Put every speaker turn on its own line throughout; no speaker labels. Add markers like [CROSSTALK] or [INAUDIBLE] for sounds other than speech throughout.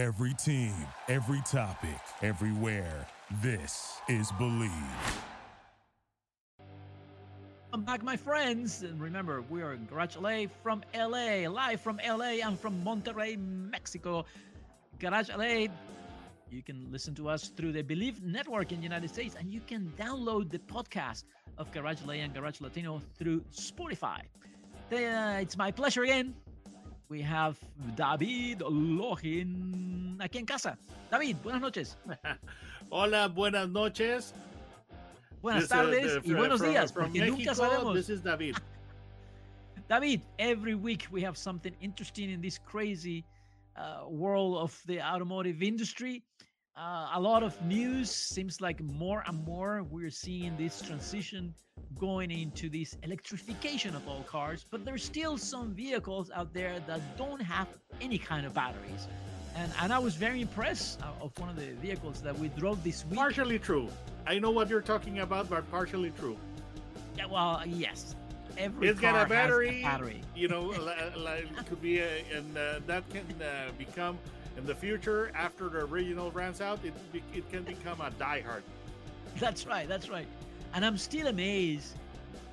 Every team, every topic, everywhere. This is Believe.
Welcome back, my friends. And remember, we are Garage LA from LA, live from LA I'm from Monterrey, Mexico. Garage LA, you can listen to us through the Believe Network in the United States, and you can download the podcast of Garage LA and Garage Latino through Spotify. It's my pleasure again. We have David Login aquí en casa. David, buenas noches. [LAUGHS]
Hola, buenas noches.
Buenas this, uh, tardes uh, y buenos
from,
días,
from
porque
Mexico,
nunca sabemos.
This is David. [LAUGHS]
David, every week we have something interesting in this crazy uh, world of the automotive industry. Uh, a lot of news seems like more and more we're seeing this transition going into this electrification of all cars but there's still some vehicles out there that don't have any kind of batteries. And and i was very impressed of one of the vehicles that we drove this week.
Partially true. I know what you're talking about but partially true.
Yeah well yes. Every
it's got a battery,
a battery.
you know [LAUGHS] like, could be a, and uh, that can uh, become in the future after the original runs out it, it can become a diehard.
That's right that's right. And i'm still amazed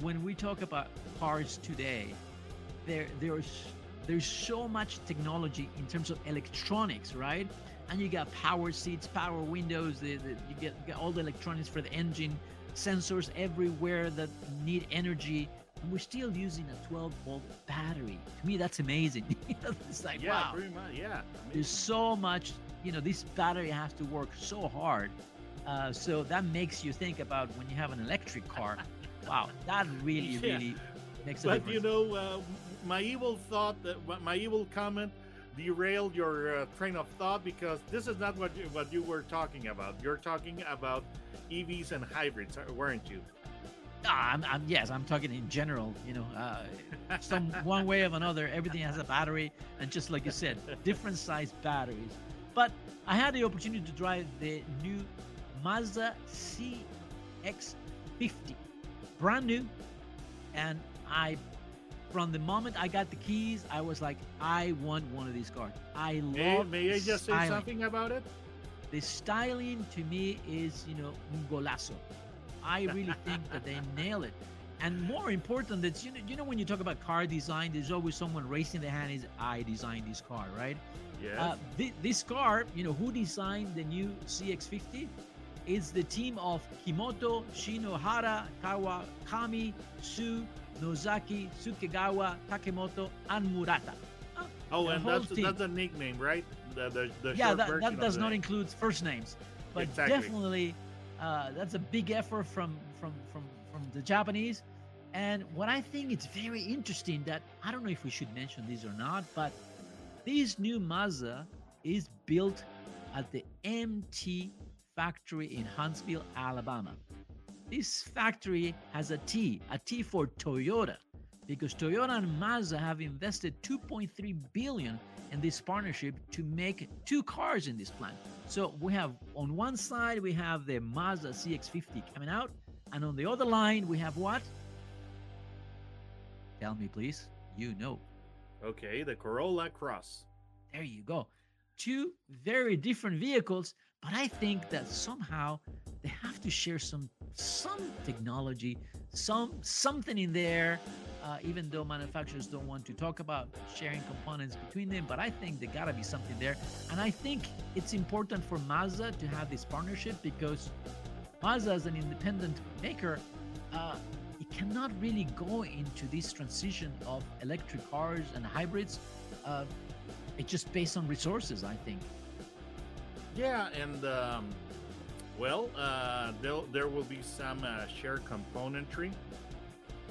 when we talk about cars today there there's there's so much technology in terms of electronics right? And you got power seats power windows the, the, you get, get all the electronics for the engine sensors everywhere that need energy and we're still using a 12 volt battery. To me, that's amazing. [LAUGHS] it's like,
yeah,
wow.
pretty much, yeah.
There's so much, you know, this battery has to work so hard. Uh, so that makes you think about when you have an electric car. [LAUGHS] wow, that really, yeah. really makes a
but
difference.
But you know, uh, my evil thought, that my evil comment derailed your uh, train of thought because this is not what you, what you were talking about. You're talking about EVs and hybrids, weren't you?
Ah, I'm, I'm, yes, I'm talking in general. You know, uh, some [LAUGHS] one way or another, everything has a battery, and just like you said, different size batteries. But I had the opportunity to drive the new Mazda CX-50, brand new, and I, from the moment I got the keys, I was like, I want one of these cars. I love.
May, may I just
styling.
say something about it?
The styling to me is, you know, un golazo. I really think that they nail it. And more important, that's you know, you know when you talk about car design, there's always someone raising their hand. Is I designed this car, right?
Yeah. Uh,
th- this car, you know, who designed the new CX-50? It's the team of Kimoto, Shinohara, Kawakami, Su, Nozaki, Sukegawa, Takemoto, and Murata.
Uh, oh, and that's team. that's a nickname, right? The the, the
yeah, that, that does not include first names, but
exactly.
definitely uh, that's a big effort from from from from the Japanese. And what I think it's very interesting that I don't know if we should mention this or not, but this new Mazda is built at the MT factory in Huntsville, Alabama. This factory has a T, a T for Toyota, because Toyota and Mazda have invested 2.3 billion in this partnership to make two cars in this plant. So we have on one side we have the Mazda CX-50 coming out, and on the other line we have what? Tell me, please. You know.
Okay, the Corolla Cross.
There you go. Two very different vehicles, but I think that somehow they have to share some some technology, some something in there. Uh, even though manufacturers don't want to talk about sharing components between them, but I think there gotta be something there. And I think it's important for Mazda to have this partnership because Mazda, as an independent maker, uh, it cannot really go into this transition of electric cars and hybrids. Uh, it's just based on resources, I think.
Yeah, and um, well, uh, there will be some uh, shared componentry.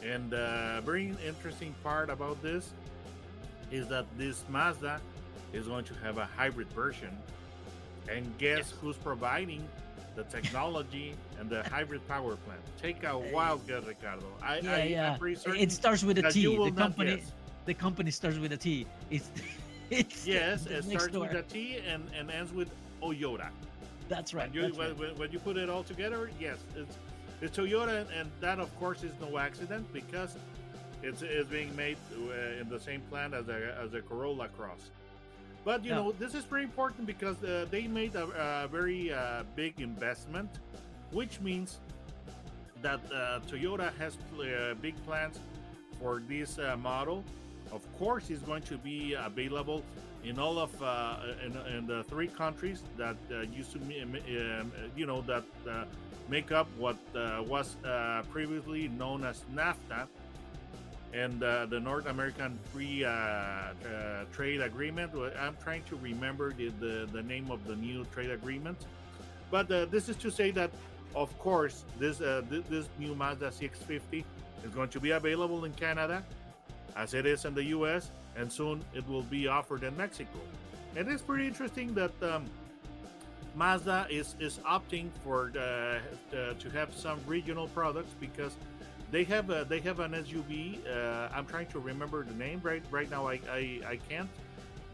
And uh, very interesting part about this is that this Mazda is going to have a hybrid version. And guess yes. who's providing the technology and the hybrid power plant? Take a wild guess, Ricardo. I,
yeah,
I,
yeah.
it
starts with a T. The company, the company starts with a T. It's, it's
yes,
the, [LAUGHS] the
it starts
door.
with a T and, and ends with Toyota.
That's right.
When you,
that's
when,
right.
When, you put it all together, yes, it's it's Toyota, and that of course is no accident because it's it's being made uh, in the same plant as a as a Corolla Cross. But you
Yeah.
know, this is very important because uh, they made a, a very uh, big investment, which means that uh, Toyota has pl- uh, big plans for this uh, model. Of course, it's going to be available in all of uh, in, in the three countries that uh, used to, um, you know, that uh, make up what uh, was uh, previously known as NAFTA and uh, the North American Free Trade Agreement. I'm trying to remember the, the, the name of the new trade agreement, but this is to say that, of course, this th- this new Mazda CX-50 is going to be available in Canada, as it is in the U.S., and soon it will be offered in Mexico. And it's pretty interesting that. Um, Mazda is, is opting for uh, uh, to have some regional products because they have a, they have an SUV. Uh, I'm trying to remember the name right right now. I I, I can't.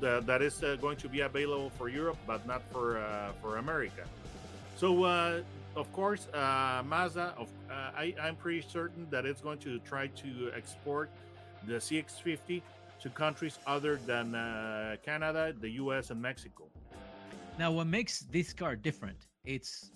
The, that is uh, going to be available for Europe, but not for uh, for America. So uh, of course, Mazda. Of, I I'm pretty certain that it's going to try to export the CX50 to countries other than uh, Canada, the U.S., and Mexico.
Now, what makes this car different? It's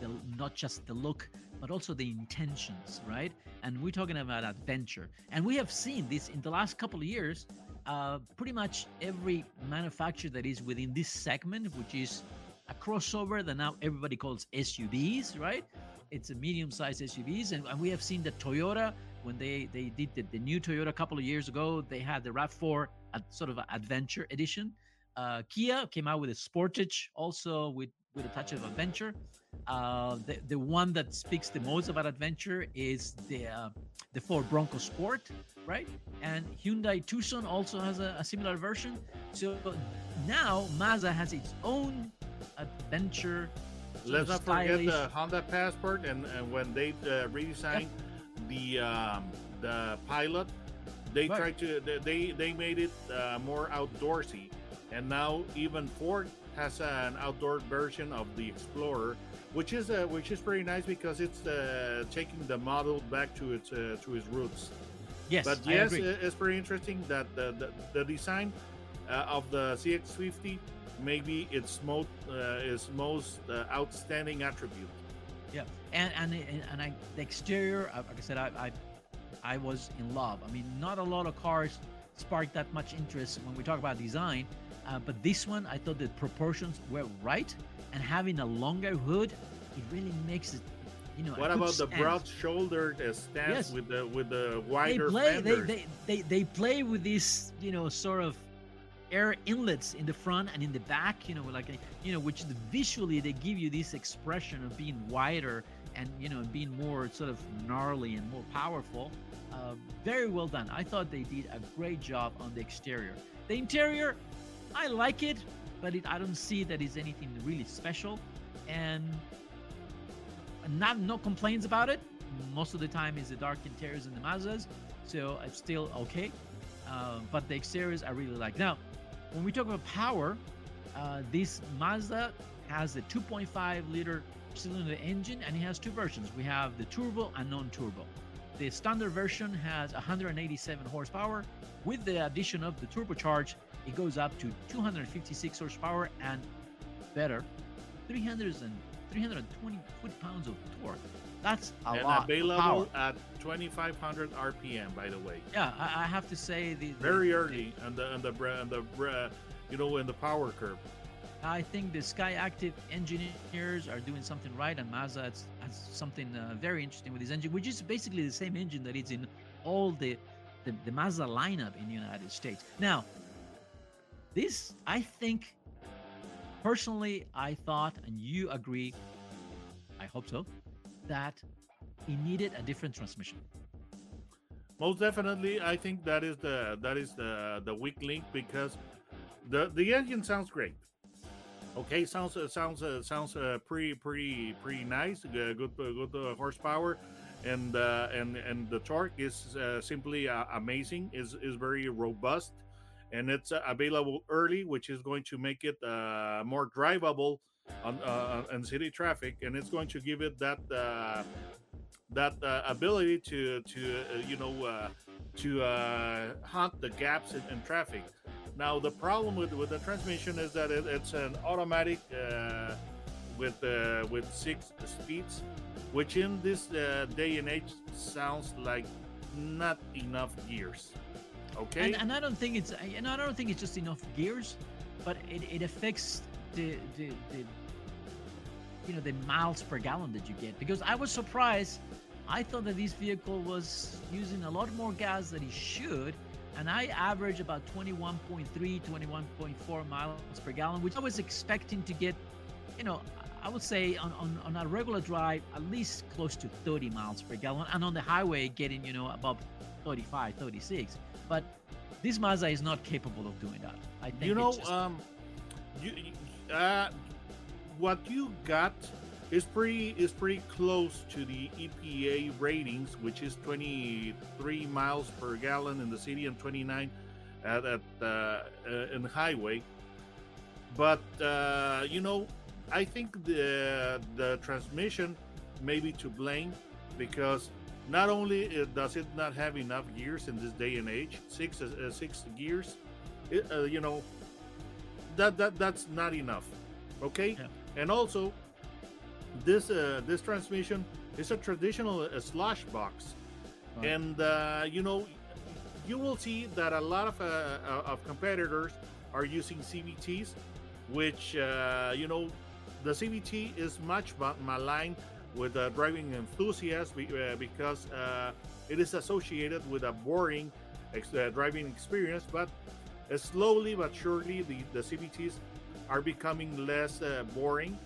the, not just the look, but also the intentions, right? And we're talking about adventure. And we have seen this in the last couple of years. Uh, pretty much every manufacturer that is within this segment, which is a crossover that now everybody calls SUVs, right? It's a medium-sized SUVs, and, and we have seen that Toyota when they they did the, the new Toyota a couple of years ago, they had the Rav4 a sort of adventure edition. Uh, Kia came out with a Sportage, also with with a touch of adventure. Uh, the the one that speaks the most about adventure is the uh, the Ford Bronco Sport, right? And Hyundai Tucson also has a, a similar version. So now Mazda has its own adventure.
Let's not forget the Honda Passport, and, and when they uh, redesigned the um, the Pilot, they
Right.
tried to they- they made it uh, more outdoorsy, and now even Ford has an outdoor version of the Explorer, which is uh, which is pretty nice because it's uh, taking the model back to its uh, to its roots.
Yes,
But yes,
agree.
it's pretty interesting that the the, the design uh, of the CX50 maybe its most uh, its most uh, outstanding attribute.
Yeah, and and and I, the exterior, like I said, I, I I was in love. I mean, not a lot of cars spark that much interest when we talk about design, uh, but this one, I thought the proportions were right, and having a longer hood, it really makes it, you know.
What about the broad-shouldered uh, stance
Yes.
with the with the
They
wider
play, they,
fenders?
they they they they play with this you know, sort of air inlets in the front and in the back, you know, like you know, which visually they give you this expression of being wider and you know being more sort of gnarly and more powerful. Uh, very well done. I thought they did a great job on the exterior. The interior, I like it, but it, I don't see that it's anything really special, and not no complaints about it. Most of the time, is the dark interiors in the Mazdas, so it's still okay. Uh, but the exteriors I really like. Now, when we talk about power, uh, this Mazda has a 2.5 liter cylinder engine and it has two versions. We have the turbo and non-turbo. The standard version has 187 horsepower. With the addition of the turbocharge, it goes up to 256 horsepower and better, 300 and 320 foot-pounds of torque. That's a
and
lot.
available
power.
at 2500 RPM, by the way.
Yeah, I, I have to say the, the-
Very
the-
early and the and the and the br- you know in the power curve.
I think the Skyactiv engineers are doing something right, and Mazda has, has something uh, very interesting with this engine, which is basically the same engine that is in all the, the the Mazda lineup in the United States. Now, this I think, personally, I thought, and you agree, I hope so, that it needed a different transmission.
Most definitely, I think that is the that is the the weak link because the the engine sounds great. Okay, sounds uh, sounds uh, sounds uh, pretty pretty pretty nice. Uh, good uh, good uh, horsepower, and and and the torque is simply amazing. is is very robust, and it's available early, which is going to make it more drivable on uh, city traffic, and it's going to give it that. Uh, that uh, ability to to uh, you know uh, to uh, hunt the gaps in, in traffic. Now the problem with with the transmission is that it, it's an automatic uh, with uh, with six speeds, which in this day and age sounds like not enough gears. Okay.
And, and I don't think it's and I don't think it's just enough gears, but it, it affects the, the the you know the miles per gallon that you get because I was surprised. I thought that this vehicle was using a lot more gas than it should, and I average about 21.3, 21.4 miles per gallon, which I was expecting to get, you know, I would say on, on, on a regular drive, at least close to 30 miles per gallon, and on the highway, getting, you know, above 35, 36. But this Mazda is not capable of doing that. I think
you know,
just-
um, you, you- uh, what you got is pretty is pretty close to the EPA ratings, which is 23 miles per gallon in the city and 29 at, at uh, uh, in the highway. But uh, you know, I think the the transmission may be to blame because not only does it not have enough gears in this day and age, six uh, six gears, it, uh, you know, that that that's not enough. Okay,
Yeah.
and also this uh, this transmission is a traditional uh, slosh box, and uh, you know, you will see that a lot of uh, uh, of competitors are using CVTs, which uh, you know, the CVT is much maligned with driving enthusiasts because uh, it is associated with a boring ex- uh, driving experience. But slowly but surely, the, the CVTs are becoming less uh, boring.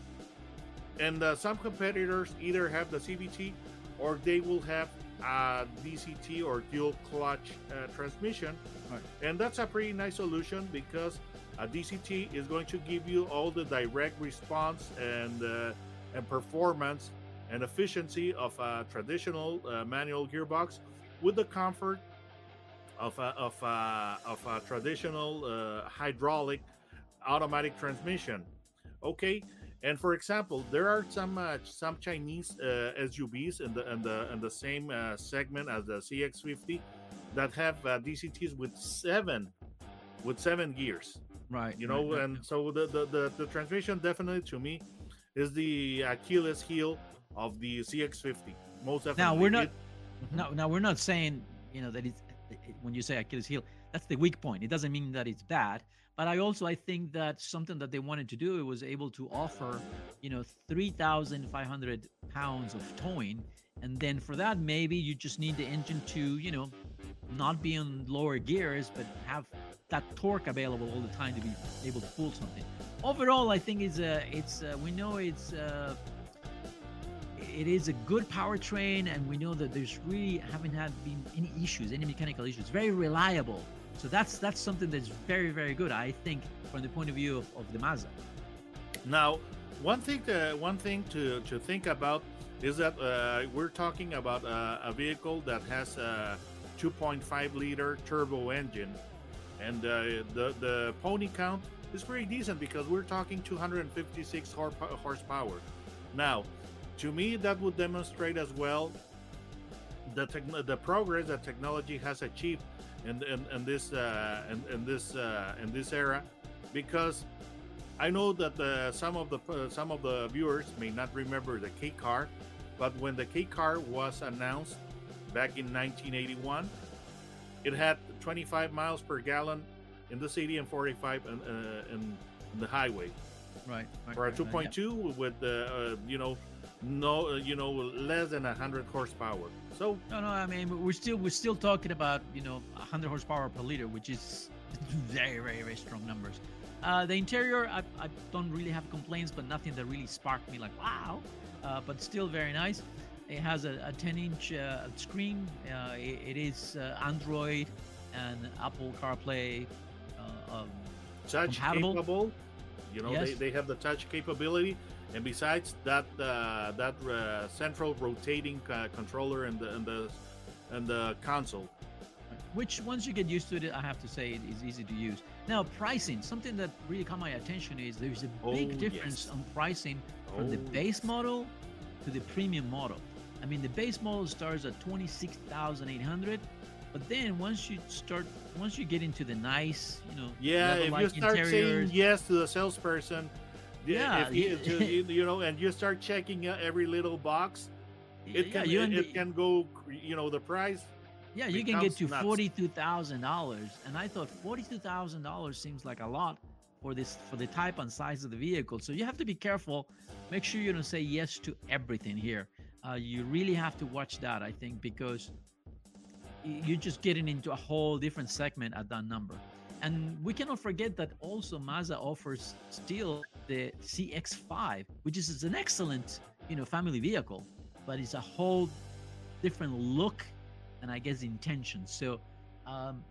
And uh, some competitors either have the CVT or they will have a DCT or dual clutch uh, transmission.
Right.
And that's a pretty nice solution because a DCT is going to give you all the direct response and uh, and performance and efficiency of a traditional uh, manual gearbox with the comfort of a, of a, of a traditional uh, hydraulic automatic transmission. Okay, and for example, there are some uh, some Chinese uh, SUVs in the in the in the same uh, segment as the CX50 that have uh, DCTs with seven with seven gears
right,
you know
right,
and so the, the the the transmission definitely to me is the achilles heel of the cx50 most definitely
Now we're not.
It-
No, now we're not saying you know that it's it- when you say Achilles heel, that's the weak point. It doesn't mean that it's bad. But I also I think that something that they wanted to do it was able to offer, you know, three thousand five hundred pounds of towing, and then for that maybe you just need the engine to you know, not be in lower gears, but have that torque available all the time to be able to pull something. Overall, I think it's a it's uh, we know it's. Uh, it is a good powertrain and we know that there's really haven't had been any issues any mechanical issues. Very reliable. So that's that's something that's very very good i think from the point of view of, of the mazda.
Now one thing to, one thing to to think about is that uh, we're talking about a vehicle that has a 2.5 liter turbo engine. And uh, the the pony count is pretty decent because we're talking 256 horsepower. Now to me that would demonstrate as well the the progress that technology has achieved in in, in this uh, in, in this uh, in this era. Because I know that uh, some of the uh, some of the viewers may not remember the K car, but when the K car was announced back in 1981, it had 25 miles per gallon in the city and 45 in, uh, in, the highway.
right, right
For a 2.2 with uh, uh, you know no uh, you know less than 100 horsepower. So
no no i mean we're still we're still talking about you know 100 horsepower per liter which is [LAUGHS] very very very strong numbers uh, the interior I, I don't really have complaints but nothing that really sparked me like wow uh, but still very nice it has a, a 10 inch uh, screen uh, it, it is uh, android and apple carplay uh, um,
touch
Compatible?
capable. You know, they, they have the touch capability, and besides that, uh, that uh, central rotating uh, controller and the and the and the console.
which once you get used to it i have to say it is easy to use now pricing something that really caught my attention is there's a big
Oh,
difference
yes.
on pricing from the
Oh,
base
yes.
model to the premium model i mean the base model starts at 26800 But then once you start, once you get into the nice, you know,
Yeah, if you start saying yes to the salesperson, yeah,
Yeah,
if you,
you-
to- you, you know, and you start checking every little box, it
yeah,
can
you
it, it can go, you know, the price.
Yeah, you can get to
nuts.
forty-two thousand dollars, and I thought forty-two thousand dollars seems like a lot for this for the type and size of the vehicle. So you have to be careful. Make sure you don't say yes to everything here. Uh, you really have to watch that, I think, because you're just getting into a whole different segment at that number. And we cannot forget that also Mazda offers still the CX-5, which is an excellent, you know, family vehicle, but it's a whole different look and I guess intention. So um,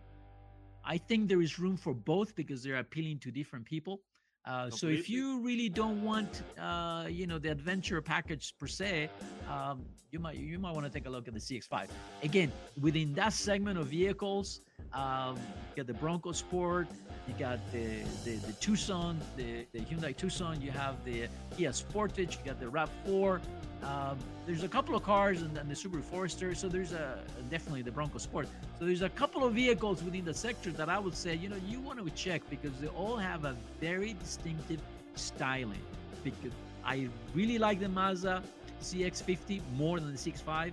I think there is room for both because they're appealing to different people. Uh, so if you really don't want, uh, you know, the adventure package per se, um, you might you might want to take a look at the CX-5. Again, within that segment of vehicles, um, got the Bronco Sport, you got the the, the Tucson, the, the Hyundai Tucson, you have the Kia Sportage, you got the Rav4. Um, there's a couple of cars and, and the Subaru Forester, so there's a definitely the Bronco Sport. So there's a couple of vehicles within the sector that I would say, you know, you want to check because they all have a very distinctive styling. Because I really like the Mazda CX-50 more than the CX-5.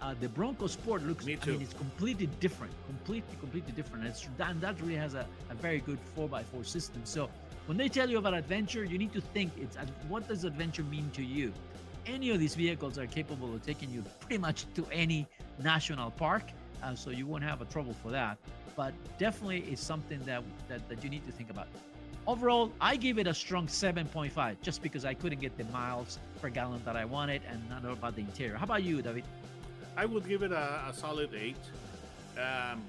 Uh, the Bronco Sport looks,
Me
I mean, it's completely different, completely, completely different. And, and that really has a, a very good 4x4 system. So when they tell you about adventure, you need to think it's what does adventure mean to you? Any of these vehicles are capable of taking you pretty much to any national park, uh, so you won't have a trouble for that. But definitely, it's something that, that that you need to think about. Overall, I give it a strong 7.5 just because I couldn't get the miles per gallon that I wanted and not know about the interior. How about you, David?
I would give it a, a solid eight. Um,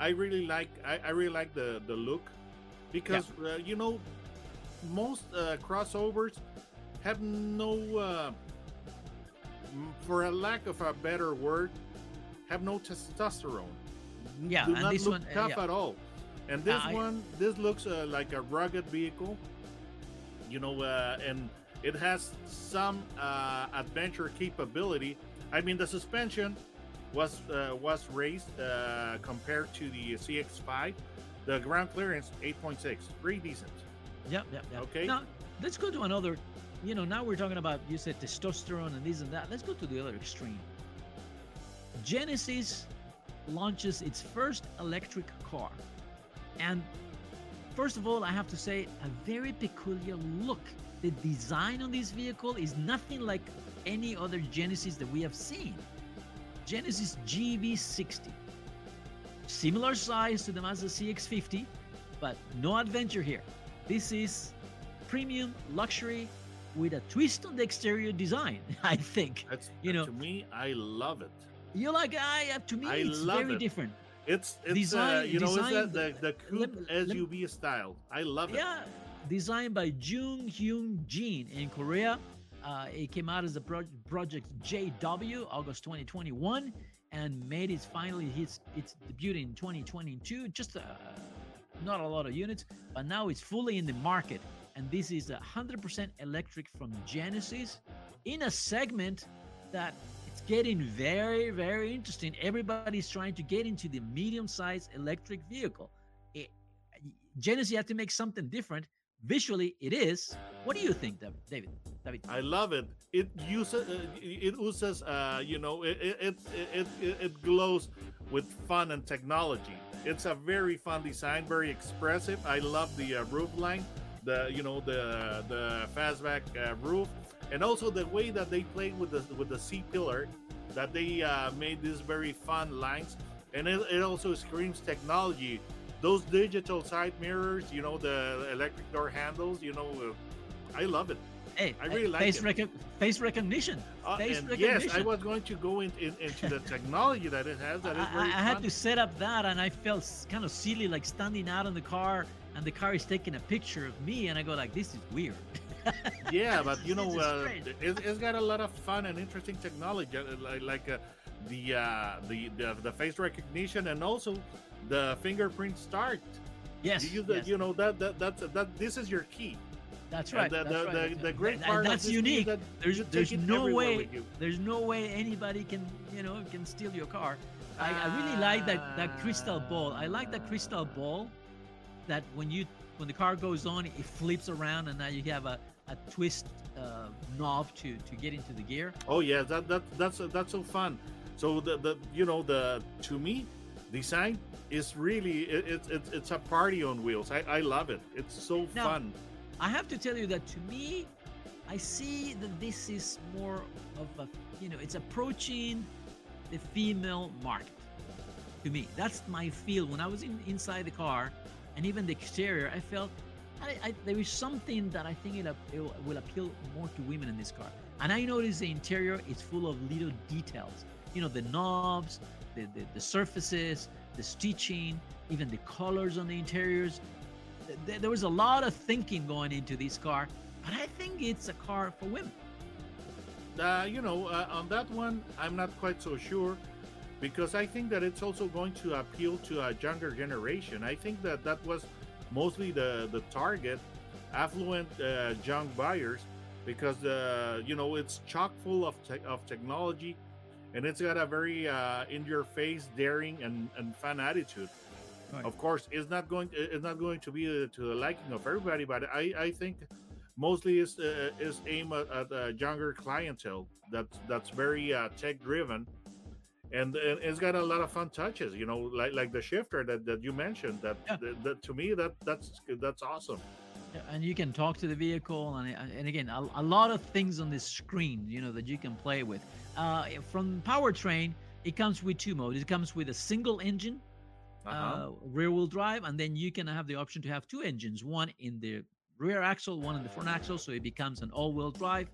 I really like I, I really like the the look because uh, you know most uh, crossovers have no, uh, for a lack of a better word, have no testosterone.
Yeah,
Do
and
not
this
look
one, uh,
tough
yeah.
at all. And this one, this looks uh, like a rugged vehicle. You know, uh, and it has some uh, adventure capability. I mean, the suspension was uh, was raised uh, compared to the CX-5. The ground clearance 8.6, pretty decent.
Yep, yep, yep.
Okay.
Now let's go to another. You know, now we're talking about you said testosterone and this and that. Let's go to the other extreme. Genesis launches its first electric car, and first of all, I have to say a very peculiar look. The design on this vehicle is nothing like any other Genesis that we have seen. Genesis GV60, similar size to the Mazda CX-50, but no adventure here. This is premium luxury with a twist on the exterior design, [LAUGHS] I think.
That's
You know-
to me, I love it.
You like I uh, to me
I
it's very
it.
different.
It's it's uh, you know
design-
that the the coupe
let- let-
SUV style. I love it.
Yeah, designed by Jung Hyun Jin in Korea. Uh, it came out as a pro- project JW August 2021 and made its finally its its debut in 2022. Just uh, not a lot of units, but now it's fully in the market. And this is a 100% electric from Genesis in a segment that it's getting very very interesting. Everybody's trying to get into the medium-sized electric vehicle. It, Genesis had to make something different. Visually, it is. What do you think, David? David?
I love it. It uses uh, it uses uh, you know it it, it it it it glows with fun and technology. It's a very fun design, very expressive. I love the uh, roof line, the you know the the fastback uh, roof, and also the way that they played with the with the C pillar, that they uh, made these very fun lines, and it, it also screams technology. Those digital side mirrors, you know, the electric door handles, you know, uh, I love it.
Hey,
I really like
face,
it.
face recognition.
Uh,
Face
and yes, I was going to go in, in, into the technology that it has. That is
I, I-
very
I had to set up that, and I felt kind of silly, like standing out in the car, and the car is taking a picture of me, and I go like, "This is weird." [LAUGHS]
Yeah, but [LAUGHS] you know, uh,
strange.
it, it's got a lot of fun and interesting technology, uh, like, like uh, the, uh, the the the face recognition and also the fingerprint start.
yes,
you,
yes,
you know that that that's that. This is your key.
that's right.
the,
that's
the,
right,
the, the great
And
part
that's
this key is
unique.
that
There's there's no way there's no way anybody can you know can steal your car. I, I really like that that crystal ball. I like that crystal ball that when you when the car goes on, it flips around, and now you have a, a twist uh, knob to to get into the gear.
Oh yeah, that that that's that's so fun. So the the you know the to me, design is really it's it's it's a party on wheels. I I love it. It's so
Now-
fun.
I have to tell you that to me, I see that this is more of a you know it's approaching the female market. To me, that's my feel. When I was in, inside the car, and even the exterior, I felt I, I, there is something that I think it, it will- appeal more to women in this car. And I noticed the interior is full of little details. You know, the knobs, the, the, the surfaces, the stitching, even the colors on the interiors. Th- th- There was a lot of thinking going into this car, but I think it's a car for women.
Uh, you know, uh, on that one, I'm not quite so sure because I think that it's also going to appeal to a younger generation. I think that that was mostly the the target, affluent uh, young buyers, because uh, you know it's chock full of te- of technology, and it's got a very uh, in your face, daring and, and fun attitude.
Right.
Of course, it's not going it's not going to be uh, to the liking of everybody, but I I think mostly is uh, is aimed at, at a younger clientele that's that's very uh, tech driven and, and it's got a lot of fun touches you know like like the shifter that, that you mentioned that,
Yeah.
that, that to me that that's that's awesome
Yeah, and you can talk to the vehicle and, and again a, a lot of things on this screen you know that you can play with uh, from powertrain it comes with two modes it comes with a single engine
uh-huh.
uh, rear wheel drive and then you can have the option to have two engines one in the rear axle one in the front axle so it becomes an all-wheel drive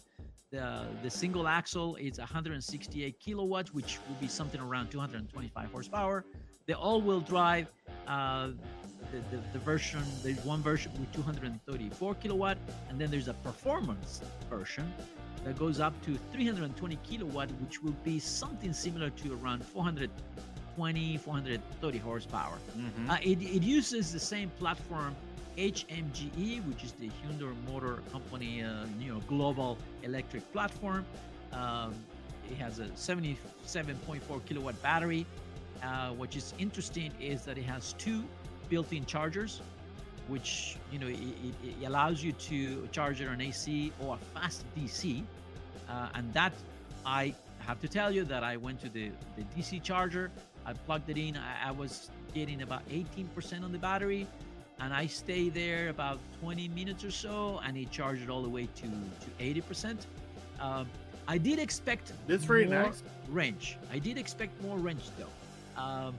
the the single axle is 168 kilowatts which will be something around 225 horsepower the all-wheel drive uh, the, the, the version there's one version with 234 kilowatt and then there's a performance version that goes up to 320 kilowatt which will be something similar to around 420 430 horsepower
Mhm.
uh, it, it uses the same platform HMGE, which is the Hyundai Motor Company, uh, you know, global electric platform. Um, it has a 77.4 kilowatt battery. Uh, what is interesting is that it has two built-in chargers, which you know it, it, allows you to charge it on AC or a fast DC. Uh, and that I have to tell you that I went to the, the DC charger. I plugged it in. I, I was getting about 18% on the battery, and I stayed there about 20 minutes or so, and it charged all the way to to 80%. Um, I did expect
this very
more
nice.
range. I did expect more range though. Um,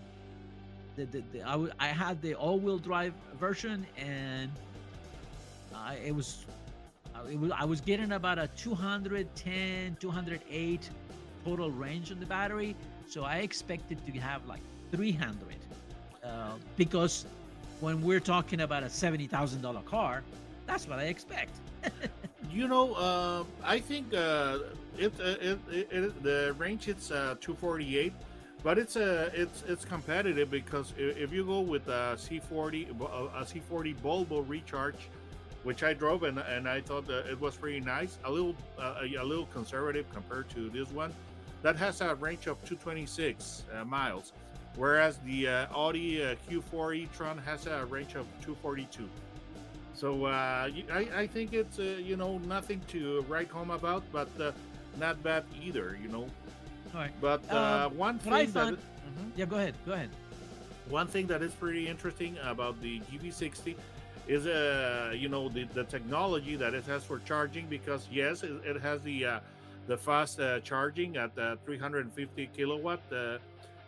the, the, the, I, w- I had the all-wheel drive version, and I, it was uh, it was I was getting about a 210, 208 total range on the battery. So I expected to have like 300 uh, because when we're talking about a seventy thousand dollar car, that's what I expect. [LAUGHS]
you know uh, i think uh, it, uh, it, it, it the range it's uh, 248 but it's uh, it's it's competitive because if you go with a c40 a c40 Volvo recharge which i drove and, and i thought it was pretty nice a little uh, a, a little conservative compared to this one that has a range of 226 uh, miles whereas the uh, audi uh, q4 e-tron has a range of 242 so uh, I, I think it's uh, you know nothing to write home about, but uh, not bad either. You know,
All right.
but uh,
Um,
one thing
I
that
found-
Mhm.
Yeah, go ahead. Go ahead.
one thing that is pretty interesting about the GV60 is uh you know the, the technology that it has for charging because yes it, it has the uh, the fast uh, charging at uh, 350 kilowatt uh,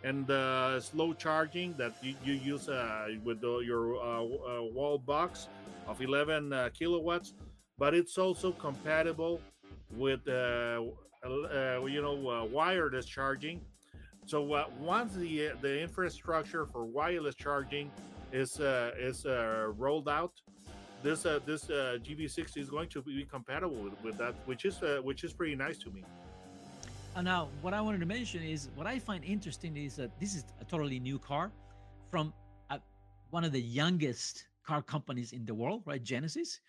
and uh, slow charging that you, you use uh, with the, your uh, uh, wall box of 11 uh, kilowatts but it's also compatible with you know wireless charging so uh, once the the infrastructure for wireless charging is uh, is uh, rolled out, this this uh, GV60 is going to be compatible with, with that, which is which is pretty nice to me.
Uh, now, what I wanted to mention is what I find interesting is that this is a totally new car from uh, one of the youngest car companies in the world, right? Genesis.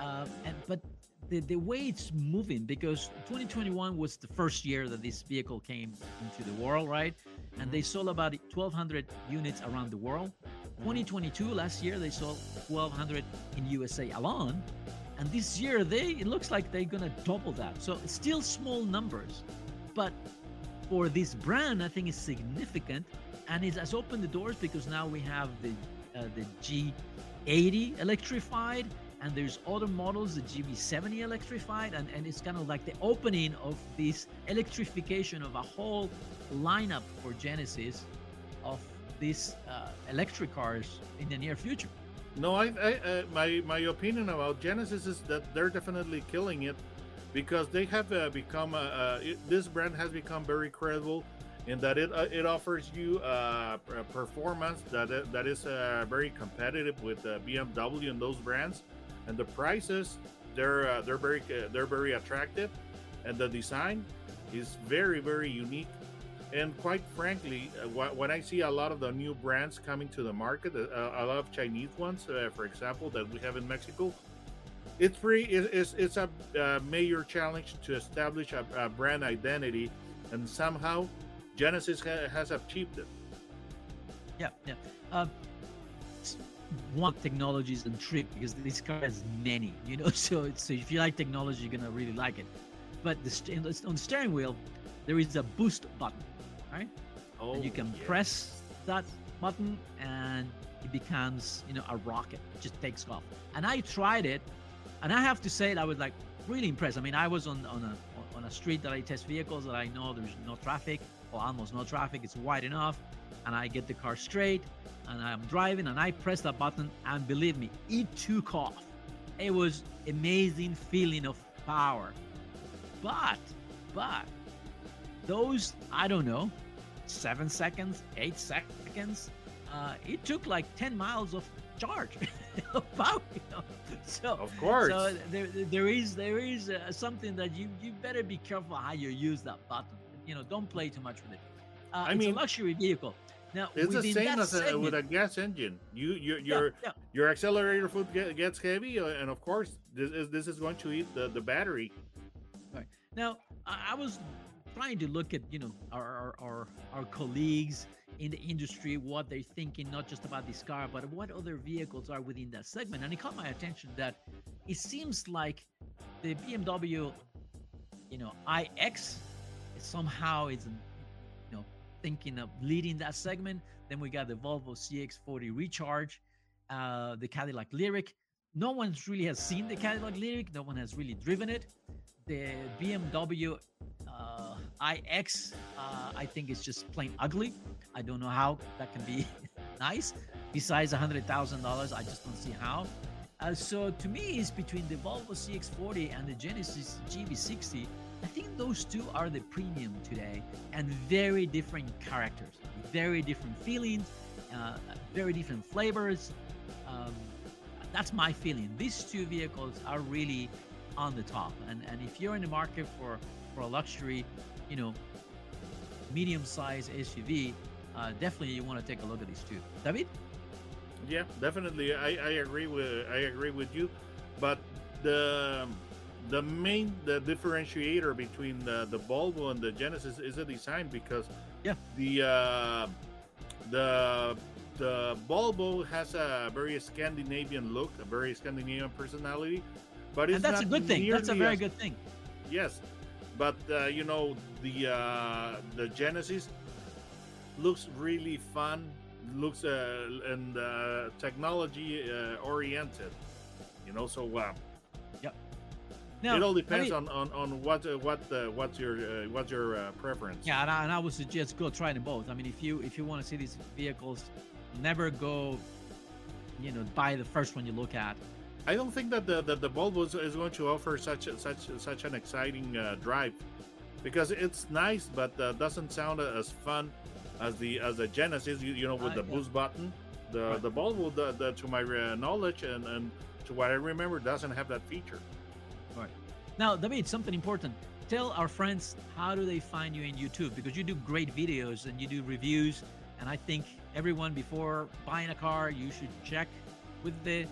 Uh, and but the, the way it's moving because 2021 was the first year that this vehicle came into the world, right? and they sold about 1,200 units around the world. 2022, last year, they sold 1,200 in USA alone. And this year, they it looks like they're gonna double that. So it's still small numbers, but for this brand, I think it's significant, and it has opened the doors because now we have the uh, the G80 electrified, and there's other models, the GV70 electrified, and, and it's kind of like the opening of this electrification of a whole lineup for Genesis of these uh, electric cars in the near future.
No, I, I uh, my my opinion about Genesis is that they're definitely killing it because they have uh, become uh, uh, it, this brand has become very credible in that it uh, it offers you uh, a performance that that is uh, very competitive with uh, BMW and those brands, and the prices they're uh, they're very uh, they're very attractive, and the design is very very unique. And quite frankly, uh, when I see a lot of the new brands coming to the market, uh, a lot of Chinese ones, uh, for example, that we have in Mexico, it's it- It's it's a uh, major challenge to establish a, a brand identity, and somehow Genesis ha- has achieved it.
Yeah, yeah. Um, one technology is and trick because this car has many, you know. [LAUGHS] So, so if you like technology, you're gonna really like it. But the st- on the steering wheel, there is a boost button, right?
Oh,
and you can
yes.
press that button, and it becomes, you know, a rocket. It just takes off. And I tried it, and I have to say that I was like really impressed. I mean, I was on on a on a street that I test vehicles that I know there's no traffic or almost no traffic. It's wide enough, and I get the car straight, and I'm driving, and I press that button, and believe me, it took off. It was amazing feeling of power. But, but those I don't know, seven seconds, eight seconds. Uh, it took like ten miles of charge [LAUGHS] [LAUGHS] of power. You know? So
Of course.
so there, there is there is uh, something that you you better be careful how you use that button. You know, don't play too much with it. Uh,
I
it's
mean,
a luxury vehicle. Now
it's the same as a, with a gas engine. You your
yeah,
your
yeah.
your accelerator foot get, gets heavy, uh, and of course this is this is going to eat the, the battery. right.
Now, I I was trying to look at you know our our, our our colleagues in the industry, what they're thinking, not just about this car, but what other vehicles are within that segment. And it caught my attention that it seems like the BMW, you know, iX somehow is, you know, thinking of leading that segment. Then we got the Volvo CX40 Recharge, uh, the Cadillac Lyriq. No one's really has seen the Cadillac Lyriq. No one has really driven it the BMW iX, uh, I think it's just plain ugly. I don't know how that can be [LAUGHS] nice. Besides $100,000, I just don't see how. Uh, so to me, it's between the Volvo CX40 and the Genesis GV60. I think those two are the premium today and very different characters, very different feelings, uh, very different flavors. Um, that's my feeling. These two vehicles are really on the top. And and if you're in the market for for a luxury, you know, medium-sized SUV, uh, definitely you want to take a look at these two. David?
Yeah, definitely. I, I agree with I agree with you, but the the main the differentiator between the, the Volvo and the Genesis is the design because
Yeah.
the uh, the the Volvo has a very Scandinavian look, a very Scandinavian personality, but it's
and that's a good thing. That's a very
as-
good thing.
Yes, but uh, you know the uh, the Genesis looks really fun. Looks uh, and uh, technology uh, oriented. You know, so uh,
Now,
it all depends on on, on what uh, what uh, what's your uh, what's your uh, preference.
Yeah, and I, and I would suggest go try them both. I mean, if you if you want to see these vehicles, never go, you know, buy the first one you look at.
I don't think that the that the Volvo is, going to offer such a- such such an exciting uh, drive because it's nice, but uh, doesn't sound as fun as the as the Genesis. You, you know, with
Uh,
the boost button. The
Right.
the Volvo, the, the to my uh, knowledge and and to what I remember, doesn't have that feature.
Right Now, David, something important. Tell our friends how do they find you in YouTube because you do great videos and you do reviews. And I think everyone before buying a car, you should check with the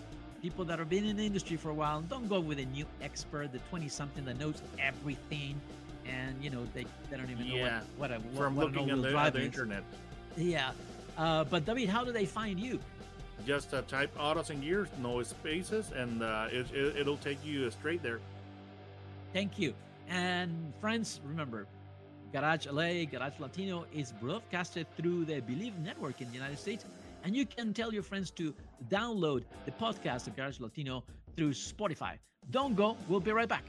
people that have been in the industry for a while. Don't go with a new expert, the 20 something that knows everything. and you know they, they don't even
Yeah,
know what what a what,
From
what
looking on the, the internet,
Yeah, uh, but David, how do they find you?
just uh, type autos and gears, no spaces, and uh, it, it, it'll take you straight there.
Thank you. And friends, remember, Garage LA, Garage Latino is broadcasted through the Believe Network in the United States. And you can tell your friends to download the podcast of Garage Latino through Spotify. Don't go, we'll be right back.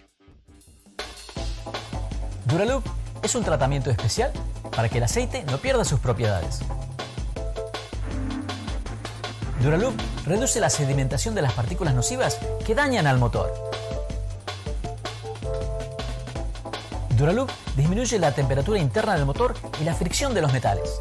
Duraloop es un tratamiento especial para que el aceite no pierda sus propiedades. Duraloop reduce la sedimentación de las partículas nocivas que dañan al motor. Duraloop disminuye la temperatura interna del motor y la fricción de los metales.